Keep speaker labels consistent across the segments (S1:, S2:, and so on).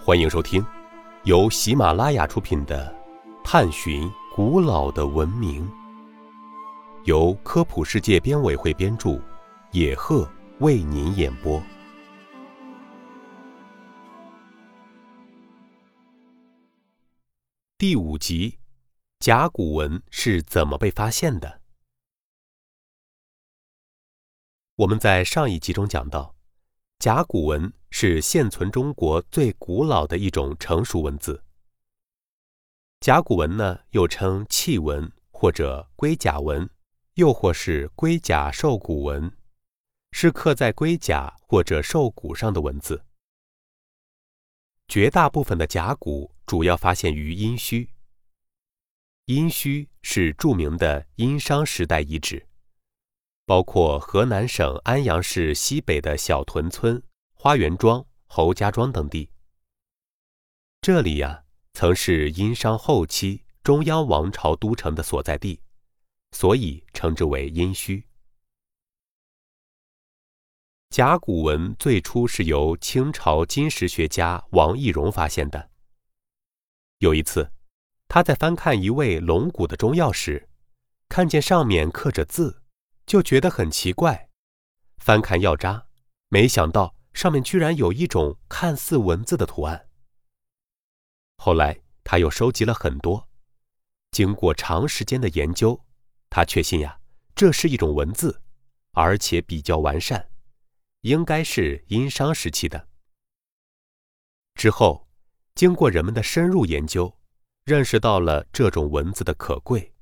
S1: 欢迎收听由喜马拉雅出品的《探寻古老的文明》，由科普世界编委会编著，野鹤为您演播。第五集：甲骨文是怎么被发现的？我们在上一集中讲到，甲骨文是现存中国最古老的一种成熟文字。甲骨文呢，又称契文或者龟甲文，又或是龟甲兽骨文，是刻在龟甲或者兽骨上的文字。绝大部分的甲骨主要发现于殷墟。殷墟是著名的殷商时代遗址。包括河南省安阳市西北的小屯村、花园庄、侯家庄等地。这里呀，曾是殷商后期中央王朝都城的所在地，所以称之为殷墟。甲骨文最初是由清朝金石学家王懿荣发现的。有一次，他在翻看一味龙骨的中药时，看见上面刻着字。就觉得很奇怪，翻看药渣，没想到上面居然有一种看似文字的图案。后来他又收集了很多，经过长时间的研究，他确信呀，这是一种文字，而且比较完善，应该是殷商时期的。之后，经过人们的深入研究，认识到了这种文字的可贵。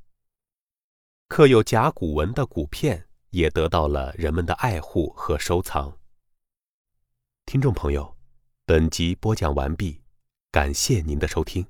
S1: 刻有甲骨文的骨片也得到了人们的爱护和收藏。听众朋友，本集播讲完毕，感谢您的收听。